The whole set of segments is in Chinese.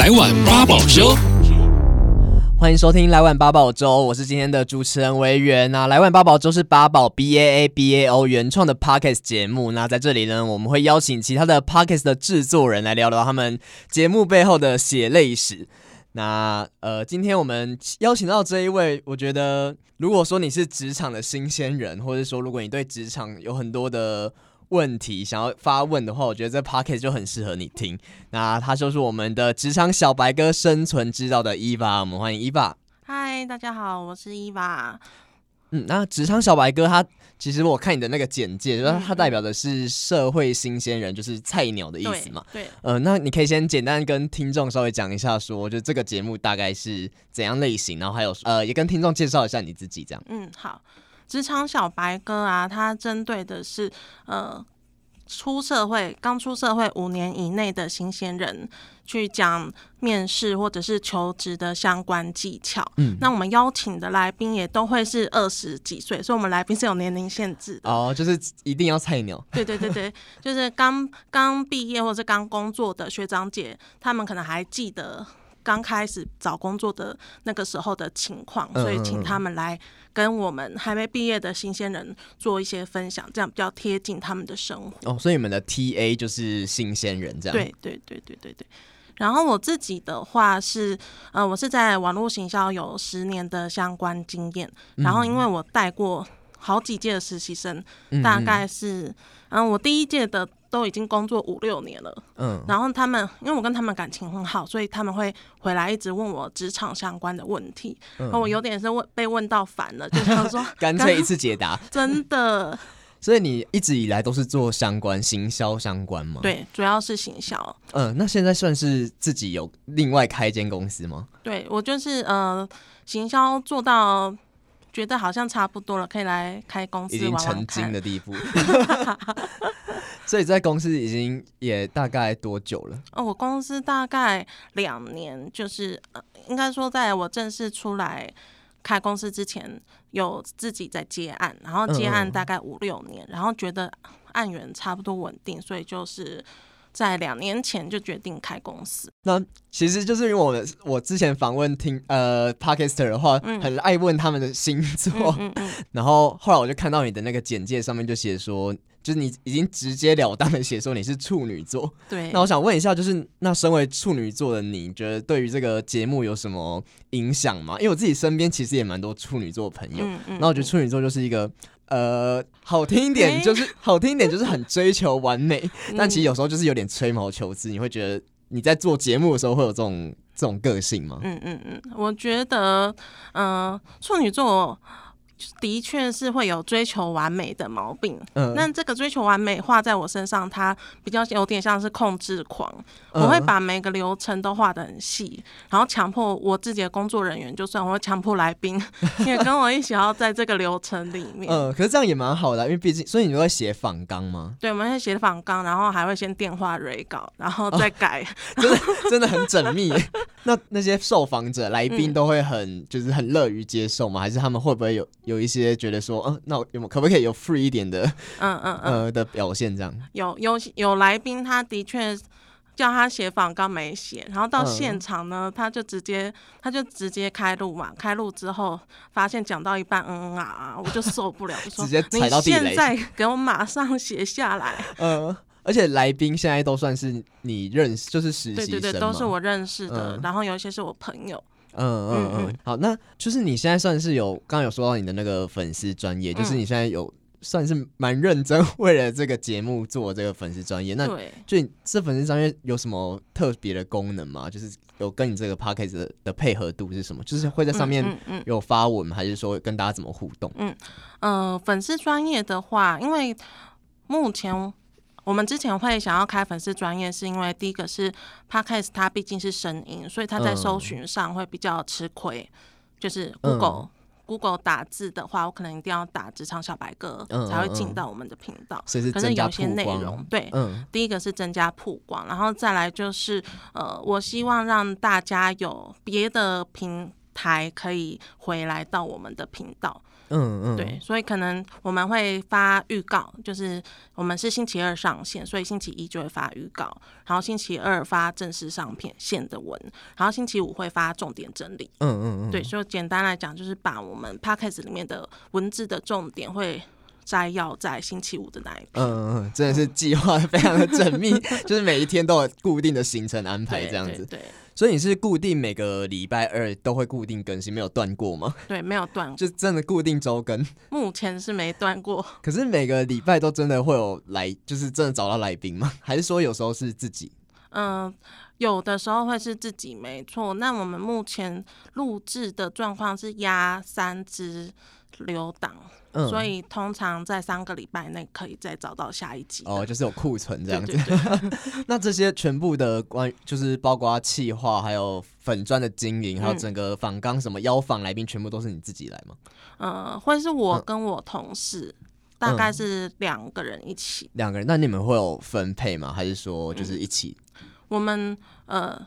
来碗八宝粥，欢迎收听来碗八宝粥，我是今天的主持人维源啊。来碗八宝粥是八宝 B A A B A O 原创的 Podcast 节目，那在这里呢，我们会邀请其他的 Podcast 的制作人来聊聊他们节目背后的血泪史。那呃，今天我们邀请到这一位，我觉得如果说你是职场的新鲜人，或者说如果你对职场有很多的问题想要发问的话，我觉得这 podcast 就很适合你听。那他就是我们的职场小白哥，生存之道的 Eva，我们欢迎 Eva。嗨，大家好，我是 Eva。嗯，那职场小白哥，他其实我看你的那个简介，就是他代表的是社会新鲜人，就是菜鸟的意思嘛。对。对呃，那你可以先简单跟听众稍微讲一下说，说就这个节目大概是怎样类型，然后还有呃，也跟听众介绍一下你自己这样。嗯，好。职场小白哥啊，他针对的是呃出社会刚出社会五年以内的新鲜人，去讲面试或者是求职的相关技巧。嗯，那我们邀请的来宾也都会是二十几岁，所以我们来宾是有年龄限制的。哦，就是一定要菜鸟。对对对对，就是刚刚毕业或者刚工作的学长姐，他们可能还记得。刚开始找工作的那个时候的情况，所以请他们来跟我们还没毕业的新鲜人做一些分享，这样比较贴近他们的生活。哦，所以你们的 TA 就是新鲜人，这样。对对对对对对。然后我自己的话是，呃，我是在网络行销有十年的相关经验，然后因为我带过好几届的实习生，大概是，嗯，嗯，我第一届的。都已经工作五六年了，嗯，然后他们因为我跟他们感情很好，所以他们会回来一直问我职场相关的问题，嗯，然后我有点是问被问到 烦了，就想说干脆一次解答，真的。所以你一直以来都是做相关行销相关吗？对，主要是行销。嗯，那现在算是自己有另外开一间公司吗？对，我就是呃，行销做到。觉得好像差不多了，可以来开公司玩玩，已经成精的地步。所以在公司已经也大概多久了？哦，我公司大概两年，就是呃，应该说在我正式出来开公司之前，有自己在接案，然后接案大概五六年，嗯，然后觉得案源差不多稳定，所以就是。在两年前就决定开公司，那其实就是因为我我之前访问听呃 Podcaster 的话，很爱问他们的星座，然后后来我就看到你的那个简介上面就写说，就是你已经直截了当的写说你是处女座，对。那我想问一下，就是那身为处女座的你，觉得对于这个节目有什么影响吗？因为我自己身边其实也蛮多处女座朋友，嗯嗯、然后我觉得处女座就是一个。呃，好听一点就是好听一点就是很追求完美，但其实有时候就是有点吹毛求疵。你会觉得你在做节目的时候会有这种这种个性吗？嗯嗯嗯，我觉得，嗯、呃，处女座。的确是会有追求完美的毛病，嗯，那这个追求完美画在我身上，它比较有点像是控制狂，嗯、我会把每个流程都画的很细，然后强迫我自己的工作人员，就算我会强迫来宾 也跟我一起要在这个流程里面，嗯，可是这样也蛮好的，因为毕竟，所以你会写访纲吗？对，我们会写访纲，然后还会先电话 re 稿，然后再改，哦、真的真的很缜密。那那些受访者来宾都会很、嗯、就是很乐于接受吗？还是他们会不会有？有一些觉得说，嗯、呃，那有没有可不可以有 free 一点的，嗯嗯呃的表现这样？有有有来宾，他的确叫他写访刚没写，然后到现场呢，嗯、他就直接他就直接开录嘛，开录之后发现讲到一半，嗯嗯啊啊，我就受不了，直接踩到地雷，你现在给我马上写下来。嗯，而且来宾现在都算是你认识，就是实习生，对对对，都是我认识的，嗯、然后有一些是我朋友。嗯嗯嗯，好，那就是你现在算是有刚刚有说到你的那个粉丝专业，就是你现在有算是蛮认真 为了这个节目做这个粉丝专业，那就这粉丝专业有什么特别的功能吗？就是有跟你这个 podcast 的，配合度是什么？就是会在上面有发文，还是说跟大家怎么互动？嗯呃，粉丝专业的话，因为目前。我们之前会想要开粉丝专业，是因为第一个是 Podcast 它毕竟是声音，所以它在搜寻上会比较吃亏。嗯、就是 Google、嗯、Google 打字的话，我可能一定要打职场小白鸽、嗯、才会进到我们的频道。所以是可是有些内容，对，嗯、第一个是增加曝光，然后再来就是呃，我希望让大家有别的平台可以回来到我们的频道。嗯嗯，对，所以可能我们会发预告，就是我们是星期二上线，所以星期一就会发预告，然后星期二发正式上片线的文，然后星期五会发重点整理。嗯嗯嗯，对，所以简单来讲，就是把我们 podcast 里面的文字的重点会摘要在星期五的那一篇。嗯嗯，真的是计划非常的缜密，就是每一天都有固定的行程安排这样子。对。对对所以你是固定每个礼拜二都会固定更新，没有断过吗？对，没有断过，就真的固定周更。目前是没断过。可是每个礼拜都真的会有来，就是真的找到来宾吗？还是说有时候是自己？嗯、呃，有的时候会是自己，没错。那我们目前录制的状况是压三支留档。嗯、所以通常在三个礼拜内可以再找到下一集哦，就是有库存这样子。那这些全部的关，就是包括企划，还有粉砖的经营，还有整个访纲什么邀访来宾，全部都是你自己来吗？呃，会是我跟我同事，嗯、大概是两个人一起。两个人，那你们会有分配吗？还是说就是一起？嗯、我们呃，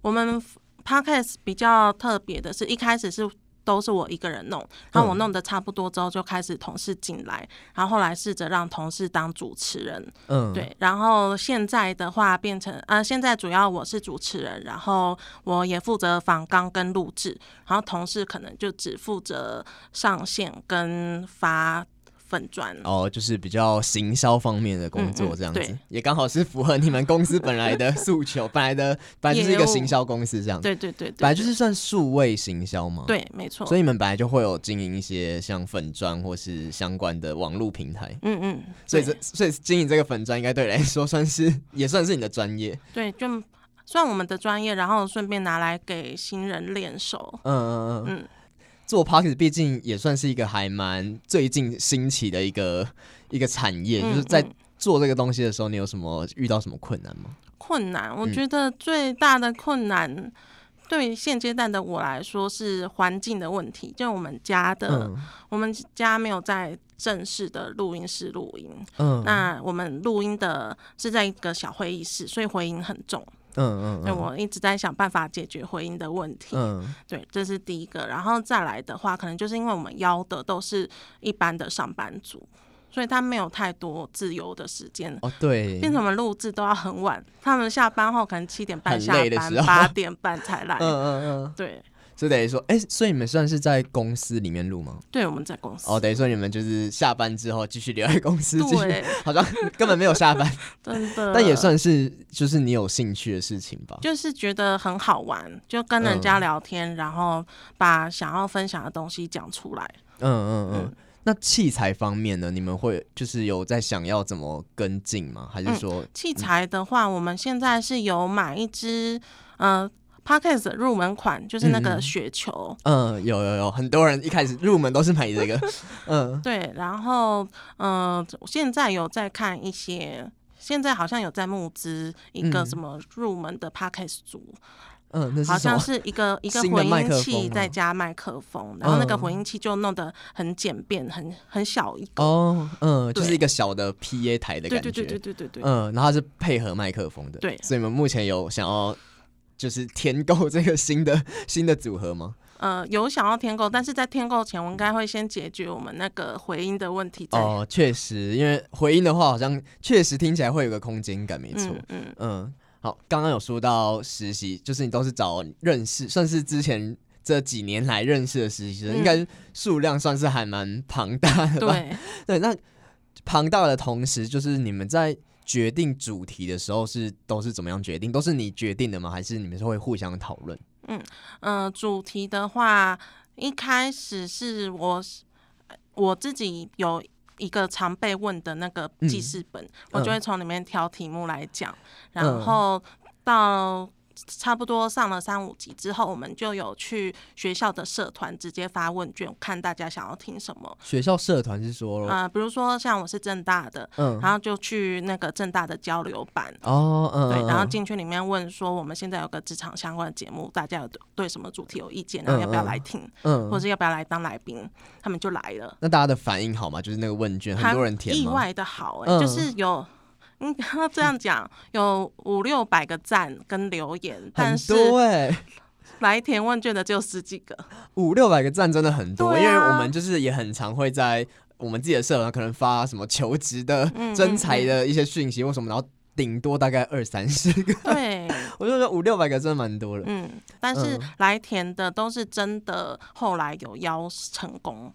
我们 Podcast 比较特别的是一开始是。都是我一个人弄，然后我弄得差不多之后，就开始同事进来，嗯、然后后来试着让同事当主持人，嗯，对，然后现在的话变成，呃，现在主要我是主持人，然后我也负责访纲跟录制，然后同事可能就只负责上线跟发。粉砖。哦，就是比较行销方面的工作，这样子、嗯嗯、也刚好是符合你们公司本来的 诉求，本来的本来就是一个行销公司这样。子，对对对，对，本来就是算数位行销嘛，对，没错。所以你们本来就会有经营一些像粉砖或是相关的网络平台，嗯嗯。所以这所以经营这个粉砖应该对你来说算是也算是你的专业，对，就算我们的专业，然后顺便拿来给新人练手，嗯嗯嗯。嗯。做 Podcast 毕竟也算是一个还蛮最近兴起的一个一个产业，嗯、就是在做这个东西的时候，你有什么遇到什么困难吗？困难，我觉得最大的困难、嗯、对现阶段的我来说是环境的问题，就我们家的，嗯、我们家没有在正式的录音室录音，嗯，那我们录音的是在一个小会议室，所以回音很重。嗯嗯，对，我一直在想办法解决回音的问题。嗯，对，这是第一个。然后再来的话，可能就是因为我们邀的都是一般的上班族，所以他没有太多自由的时间。哦，对，变成我们录制都要很晚，他们下班后可能七点半下班，八点半才来。嗯嗯嗯，对。就等于说，哎、欸，所以你们算是在公司里面录吗？对，我们在公司。哦，等于说你们就是下班之后继续留在公司，继续 好像根本没有下班，真的。但也算是就是你有兴趣的事情吧？就是觉得很好玩，就跟人家聊天，嗯、然后把想要分享的东西讲出来。嗯嗯嗯。嗯，那器材方面呢？你们会就是有在想要怎么跟进吗？还是说、嗯、器材的话，我们现在是有买一支，嗯、呃。Podcast 入门款就是那个雪球，嗯，嗯，有有有，很多人一开始入门都是买这个，嗯，对，然后嗯、呃，现在有在看一些，现在好像有在募资一个什么入门的 Podcast 组，嗯，那是好像是一个一个回音器再加麦克风，然后那个回音器就弄得很简便，很很小一个，哦，嗯，就是一个小的 PA 台的感觉，对对对对对对对，嗯，然后是配合麦克风的，对，所以你们目前有想要。就是添购这个新的新的组合吗？呃，有想要添购，但是在添购前，我应该会先解决我们那个回音的问题。哦，确实，因为回音的话，好像确实听起来会有个空间感，没错。嗯嗯，嗯。好，刚刚有说到实习，就是你都是找认识，算是之前这几年来认识的实习生，嗯、应该数量算是还蛮庞大的吧？对 对，那庞大的同时，就是你们在。决定主题的时候是都是怎么样决定？都是你决定的吗？还是你们是会互相讨论？嗯嗯、呃，主题的话，一开始是我我自己有一个常被问的那个记事本，嗯、我就会从里面挑题目来讲，嗯、然后到。差不多上了三五集之后，我们就有去学校的社团直接发问卷，看大家想要听什么。学校社团是说，呃，比如说像我是正大的，嗯，然后就去那个正大的交流版，哦，嗯，对，然后进去里面问说，我们现在有个职场相关的节目，大家有对什么主题有意见，然后要不要来听，嗯，或者要不要来当来宾，他们就来了。那大家的反应好吗？就是那个问卷，很多人填吗？意外的好，欸，哎，就是有。嗯，这样讲有五六百个赞跟留言，但是来填问卷的只有十几个，五六百个赞真的很多，啊、因为我们就是也很常会在我们自己的社团可能发什么求职的、征才的一些讯息或什么，然后顶多大概二三十个。对，我就觉得五六百个真的蛮多的。嗯，但是来填的都是真的，后来有邀成功。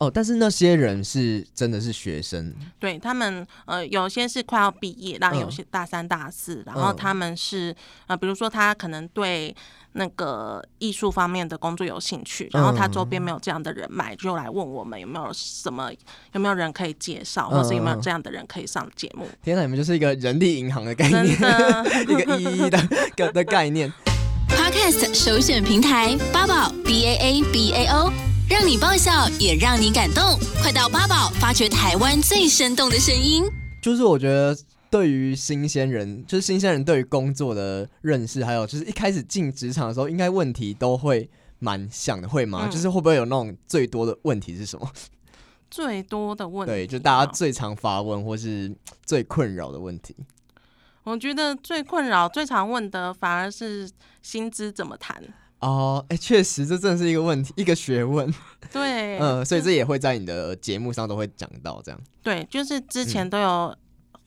哦，但是那些人是真的是学生，对他们，呃，有些是快要毕业，然后有些大三、大四，嗯、然后他们是，呃，比如说他可能对那个艺术方面的工作有兴趣，然后他周边没有这样的人脉，就来问我们有没有什么，有没有人可以介绍，或是有没有这样的人可以上节目。天哪，你们就是一个人力银行的概念，一个一一的的概念。Podcast 首选平台八宝 B A A B A O。让你爆笑，也让你感动。快到八宝发掘台湾最生动的声音。就是我觉得，对于新鲜人，就是新鲜人对于工作的认识，还有就是一开始进职场的时候，应该问题都会蛮像的，会吗？嗯、就是会不会有那种最多的问题是什么？最多的问题，对，就大家最常发问或是最困扰的问题。我觉得最困扰、最常问的，反而是薪资怎么谈。哦，哎，确实，这真的是一个问题，一个学问。对，嗯，所以这也会在你的节目上都会讲到，这样。对，就是之前都有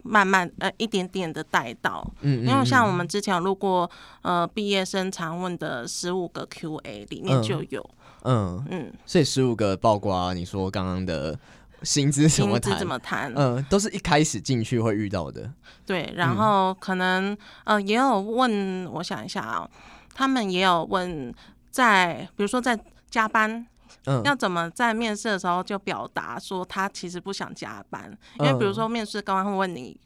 慢慢、嗯、呃一点点的带到，嗯，因为像我们之前有录过呃毕业生常问的十五个 Q&A 里面就有，嗯嗯，嗯，所以十五个包括你说刚刚的薪资怎么谈，薪资怎么谈，嗯，都是一开始进去会遇到的。对，然后可能、嗯、呃也有问，我想一下啊。他们也有问在，在比如说在加班，嗯，要怎么在面试的时候就表达说他其实不想加班，因为比如说面试刚刚会问你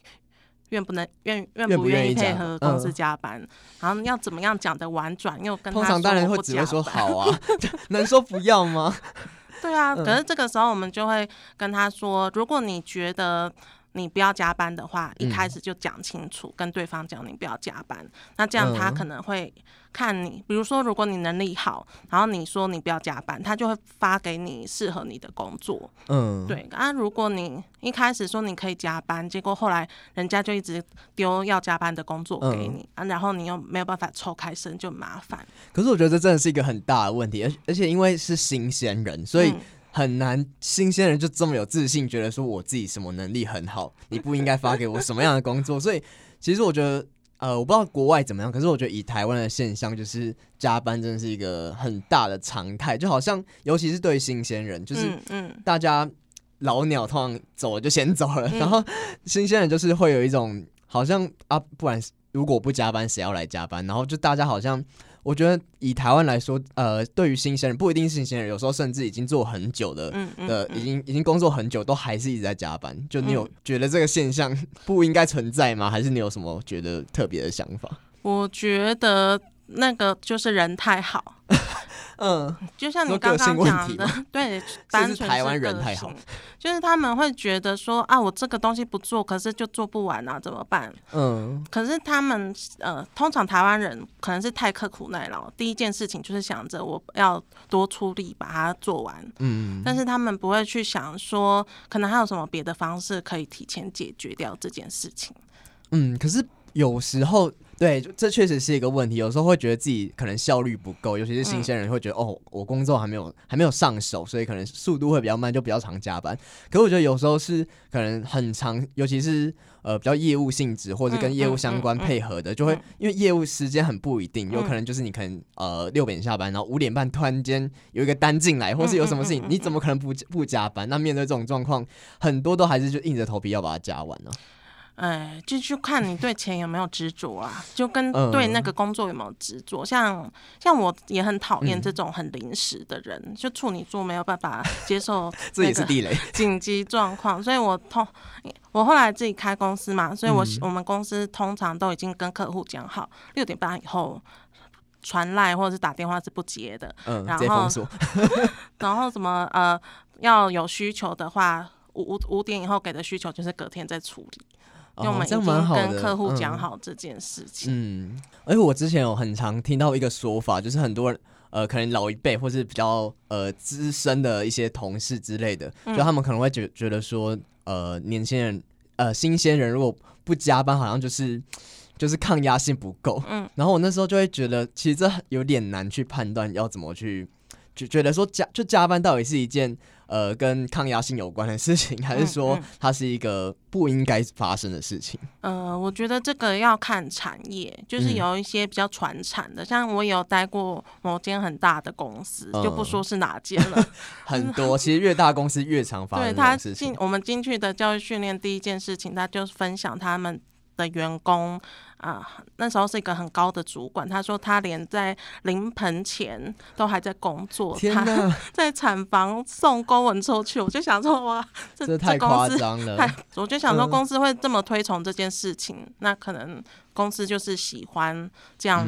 愿不能愿愿不愿意配合公司加班，嗯、然后要怎么样讲的婉转又跟他。通常当然会只会说好啊，能说不要吗？对啊，可是这个时候我们就会跟他说，如果你觉得。你不要加班的话，一开始就讲清楚，嗯、跟对方讲你不要加班。那这样他可能会看你，比如说如果你能力好，然后你说你不要加班，他就会发给你适合你的工作。嗯，对。啊，如果你一开始说你可以加班，结果后来人家就一直丢要加班的工作给你，嗯、啊，然后你又没有办法抽开身，就麻烦。可是我觉得这真的是一个很大的问题，而而且因为是新鲜人，所以、嗯。很难，新鲜人就这么有自信，觉得说我自己什么能力很好，你不应该发给我什么样的工作。所以，其实我觉得，呃，我不知道国外怎么样，可是我觉得以台湾的现象，就是加班真的是一个很大的常态，就好像尤其是对新鲜人，就是嗯大家老鸟通常走了就先走了，然后新鲜人就是会有一种好像啊，不然如果不加班，谁要来加班？然后就大家好像。我觉得以台湾来说，呃，对于新鲜人不一定是新鲜人，有时候甚至已经做很久的，嗯嗯、的已经已经工作很久，都还是一直在加班。就你有觉得这个现象不应该存在吗？还是你有什么觉得特别的想法？我觉得那个就是人太好。嗯，就像你刚刚讲的，对，单纯是台湾人太好，就是他们会觉得说啊，我这个东西不做，可是就做不完啊，怎么办？嗯，可是他们呃，通常台湾人可能是太刻苦耐劳，第一件事情就是想着我要多出力把它做完，嗯，但是他们不会去想说，可能还有什么别的方式可以提前解决掉这件事情。嗯，可是有时候。对，这确实是一个问题。有时候会觉得自己可能效率不够，尤其是新鲜人会觉得，嗯、哦，我工作还没有还没有上手，所以可能速度会比较慢，就比较常加班。可是我觉得有时候是可能很长，尤其是呃比较业务性质或者跟业务相关配合的，嗯嗯嗯、就会因为业务时间很不一定，有可能就是你可能呃六点下班，然后五点半突然间有一个单进来，或是有什么事情，你怎么可能不不加班？那面对这种状况，很多都还是就硬着头皮要把它加完呢、啊。哎，就去看你对钱有没有执着啊，就跟对那个工作有没有执着。像像我也很讨厌这种很临时的人，嗯、就处女座没有办法接受 这也是地雷 紧急状况，所以我通我后来自己开公司嘛，所以我、嗯、我们公司通常都已经跟客户讲好，六点半以后传赖或者是打电话是不接的，嗯，然后 然后什么呃要有需求的话，五五五点以后给的需求就是隔天再处理。用我们已经跟客户讲好这件事情。嗯，而且我之前有很常听到一个说法，就是很多人呃，可能老一辈或是比较呃资深的一些同事之类的，就他们可能会觉觉得说，呃，年轻人呃新鲜人如果不加班，好像就是就是抗压性不够。嗯，然后我那时候就会觉得，其实这有点难去判断要怎么去，就觉得说加就加班到底是一件。呃，跟抗压性有关的事情，还是说它是一个不应该发生的事情？呃，我觉得这个要看产业，就是有一些比较传产的，嗯、像我有待过某间很大的公司，嗯、就不说是哪间了。很多，其实越大公司越常发生。对，他进我们进去的教育训练，第一件事情，他就分享他们的员工。啊，那时候是一个很高的主管，他说他连在临盆前都还在工作，他 在产房送公文出去，我就想说哇，这，这太夸张了。太，我就想说公司会这么推崇这件事情，嗯、那可能公司就是喜欢这样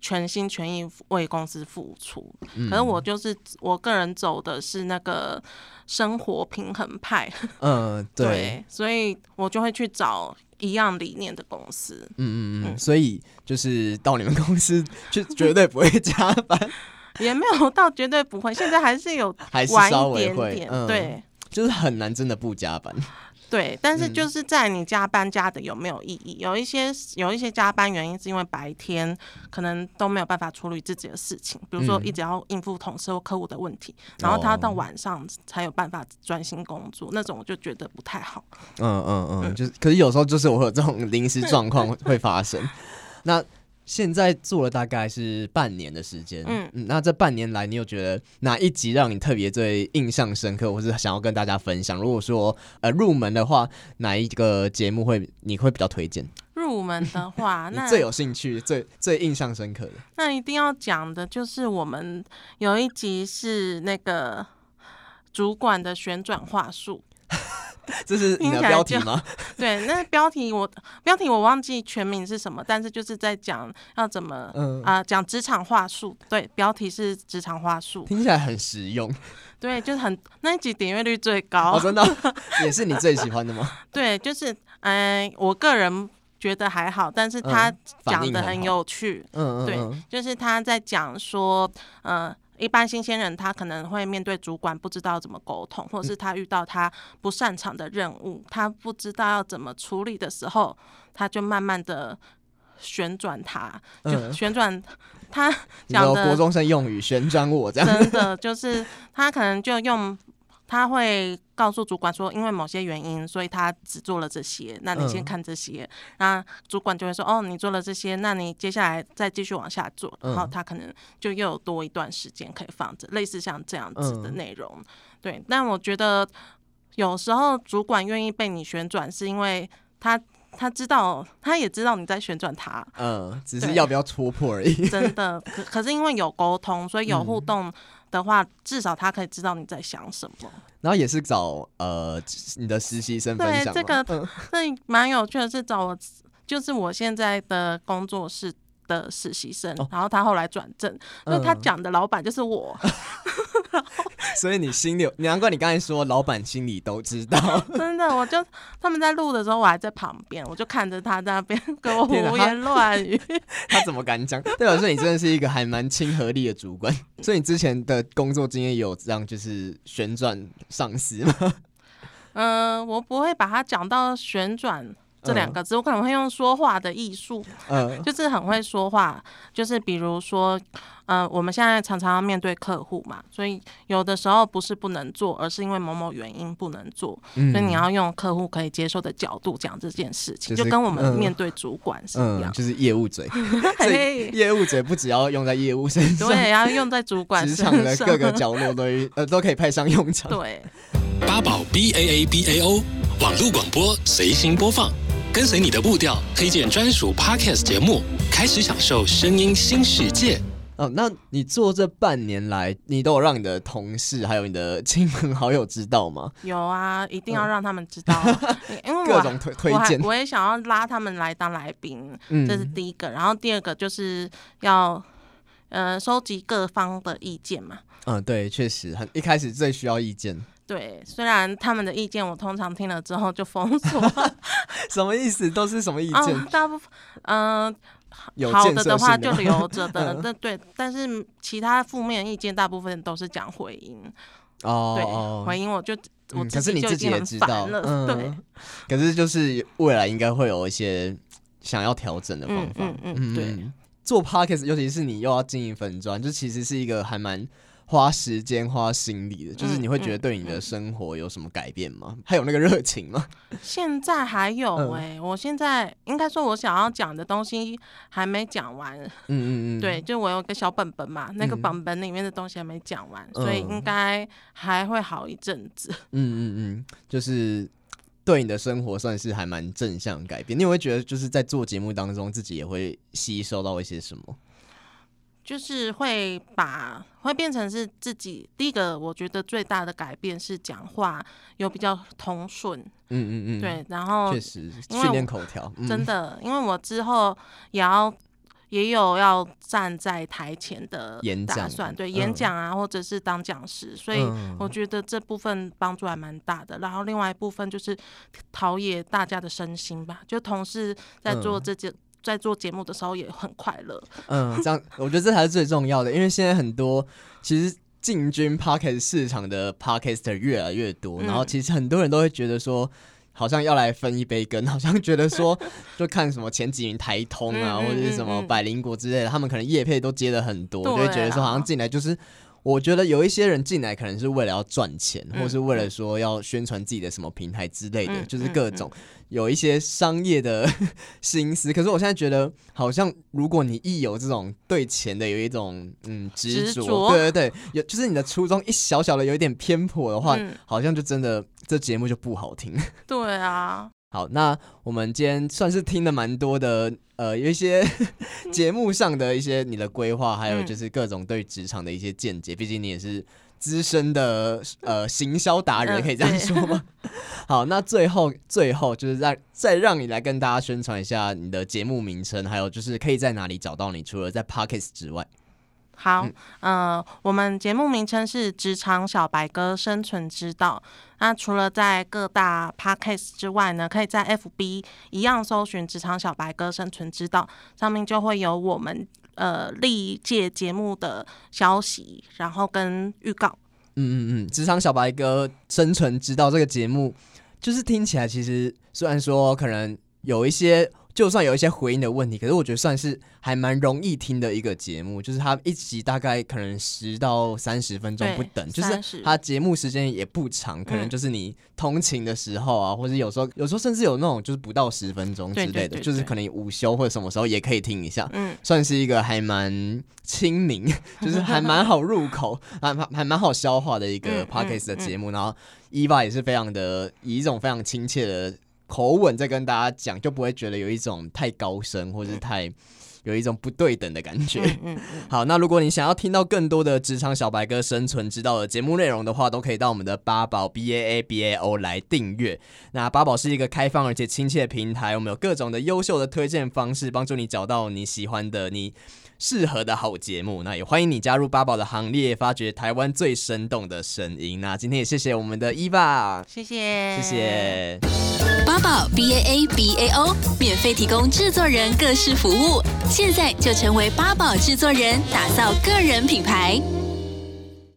全心全意为公司付出。嗯、可是我就是我个人走的是那个生活平衡派，嗯，对，对，所以我就会去找。一样理念的公司，嗯嗯嗯，嗯所以就是到你们公司就绝对不会加班，也没有到绝对不会，现在还是有还是稍微会，点点嗯、对，就是很难真的不加班。对，但是就是在你加班加的有没有意义？嗯、有一些有一些加班原因是因为白天可能都没有办法处理自己的事情，比如说一直要应付同事或客户的问题，嗯、然后他到晚上才有办法专心工作，哦、那种我就觉得不太好。嗯嗯嗯，就是，可是有时候就是我有这种临时状况会发生，那。现在做了大概是半年的时间，嗯，嗯，那这半年来，你有觉得哪一集让你特别最印象深刻，或是想要跟大家分享？如果说呃入门的话，哪一个节目会你会比较推荐？入门的话，那最有兴趣、最最印象深刻的，那一定要讲的就是我们有一集是那个主管的旋转话术。这是你的标题吗？对，那标题我标题我忘记全名是什么，但是就是在讲要怎么啊讲职场话术。对，标题是职场话术，听起来很实用。对，就是很那一集点阅率最高，哦，真的也是你最喜欢的吗？对，就是嗯、呃，我个人觉得还好，但是他讲的很有趣。嗯，对，就是他在讲说，嗯、呃。一般新鲜人他可能会面对主管不知道怎么沟通，或者是他遇到他不擅长的任务，他不知道要怎么处理的时候，他就慢慢的旋转他，就旋转他讲的国中生用语旋转我这样，真的就是他可能就用。他会告诉主管说，因为某些原因，所以他只做了这些。那你先看这些，那、嗯、主管就会说，哦，你做了这些，那你接下来再继续往下做。然后他可能就又有多一段时间可以放着，类似像这样子的内容。嗯、对，但我觉得有时候主管愿意被你旋转，是因为他他知道，他也知道你在旋转他。嗯，只是要不要戳破而已。真的，可可是因为有沟通，所以有互动。嗯的话，至少他可以知道你在想什么。然后也是找呃你的实习生分享。对，这个那蛮有趣的，是找我，就是我现在的工作室的实习生，哦、然后他后来转正，那、嗯、他讲的老板就是我。所以你心里，难怪你刚才说老板心里都知道。真的，我就他们在录的时候，我还在旁边，我就看着他在那边跟我 胡言乱语。他，他怎么敢讲？对我说你真的是一个还蛮亲和力的主管。所以你之前的工作经验有这样就是旋转上司吗？嗯、呃，我不会把它讲到旋转。这两个字，我可能会用说话的艺术，嗯，就是很会说话。就是比如说，呃，我们现在常常要面对客户嘛，所以有的时候不是不能做，而是因为某某原因不能做。嗯，所以你要用客户可以接受的角度讲这件事情，就跟我们面对主管是一样，就是业务嘴。所以业务嘴不只要用在业务身上，对，要用在主管身上，职场的各个角落都呃都可以派上用场。对，八宝 B A A B A O 网络广播随心播放。跟随你的步调，推荐专属 Podcast 节目，开始享受声音新世界。哦，那你做这半年来，你都有让你的同事还有你的亲朋好友知道吗？有啊，一定要让他们知道，嗯、因为我各种推推荐，我也想要拉他们来当来宾，嗯、这是第一个。然后第二个就是要呃收集各方的意见嘛。嗯，对，确实很一开始最需要意见。对，虽然他们的意见我通常听了之后就封锁。什么意思？都是什么意见？嗯、大部分嗯，呃、好的的话就留着的，对对。但是其他负面意见大部分都是讲回音。哦，对，回音我就我自己就已经很烦了。嗯、可是你自己也知道，嗯，对。可是就是未来应该会有一些想要调整的方法。嗯嗯，嗯，对。嗯、做 podcast，尤其是你又要经营粉砖，就其实是一个还蛮。花时间花心力的，就是你会觉得对你的生活有什么改变吗？还有那个热情吗？现在还有哎、欸，嗯、我现在应该说，我想要讲的东西还没讲完。嗯嗯嗯，对，就我有个小本本嘛，那个本本里面的东西还没讲完，嗯、所以应该还会好一阵子。嗯嗯嗯，就是对你的生活算是还蛮正向改变。你有没有觉得，就是在做节目当中，自己也会吸收到一些什么？就是会把会变成是自己第一个，我觉得最大的改变是讲话有比较通顺，嗯嗯嗯，对，然后确实训练口条，真的，因为我之后也要也有要站在台前的演讲，对，演讲啊，或者是当讲师，所以我觉得这部分帮助还蛮大的。然后另外一部分就是陶冶大家的身心吧，就同事在做这件。在做节目的时候也很快乐。嗯，这样我觉得这才是最重要的，因为现在很多其实进军 Podcast 市场的 Podcaster 越来越多，嗯、然后其实很多人都会觉得说，好像要来分一杯羹，好像觉得说，就看什么前几名台通啊，嗯、或者是什么百灵果之类的，他们可能业配都接了很多，就会觉得说好像进来就是。我觉得有一些人进来可能是为了要赚钱，嗯、或是为了说要宣传自己的什么平台之类的，嗯、就是各种有一些商业的 心思。可是我现在觉得，好像如果你一有这种对钱的有一种嗯执着，对对对，有就是你的初衷一小小的有一点偏颇的话，嗯、好像就真的这节目就不好听。对啊。好，那我们今天算是听了蛮多的，呃，有一些 节目上的一些你的规划，还有就是各种对职场的一些见解。毕竟你也是资深的呃行销达人，可以这样说吗？好，那最后最后就是让再让你来跟大家宣传一下你的节目名称，还有就是可以在哪里找到你，除了在 Podcast 之外。好，嗯、呃，我们节目名称是《职场小白哥生存之道》。那除了在各大 Podcast 之外呢，可以在 FB 一样搜寻“职场小白哥生存之道”，上面就会有我们呃历届节目的消息，然后跟预告。嗯嗯嗯，《职场小白哥生存之道》这个节目，就是听起来其实虽然说可能有一些。就算有一些回应的问题，可是我觉得算是还蛮容易听的一个节目。就是它一集大概可能十到三十分钟不等，就是它节目时间也不长，嗯、可能就是你通勤的时候啊，或者有时候有时候甚至有那种就是不到十分钟之类的，就是可能午休或者什么时候也可以听一下。嗯，算是一个还蛮亲民，就是还蛮好入口，还还蛮好消化的一个 podcast 的节目。嗯嗯嗯、然后伊娃也是非常的以一种非常亲切的。口吻在跟大家讲，就不会觉得有一种太高深，或者是太 有一种不对等的感觉。嗯嗯嗯、好，那如果你想要听到更多的职场小白哥生存之道的节目内容的话，都可以到我们的八宝 B A A B A O 来订阅。那八宝是一个开放而且亲切的平台，我们有各种的优秀的推荐方式，帮助你找到你喜欢的你适合的好节目，那也欢迎你加入八宝的行列，发掘台湾最生动的声音。那今天也谢谢我们的伊爸，谢谢，谢谢八宝 B A A B A O 免费提供制作人各式服务，现在就成为八宝制作人，打造个人品牌。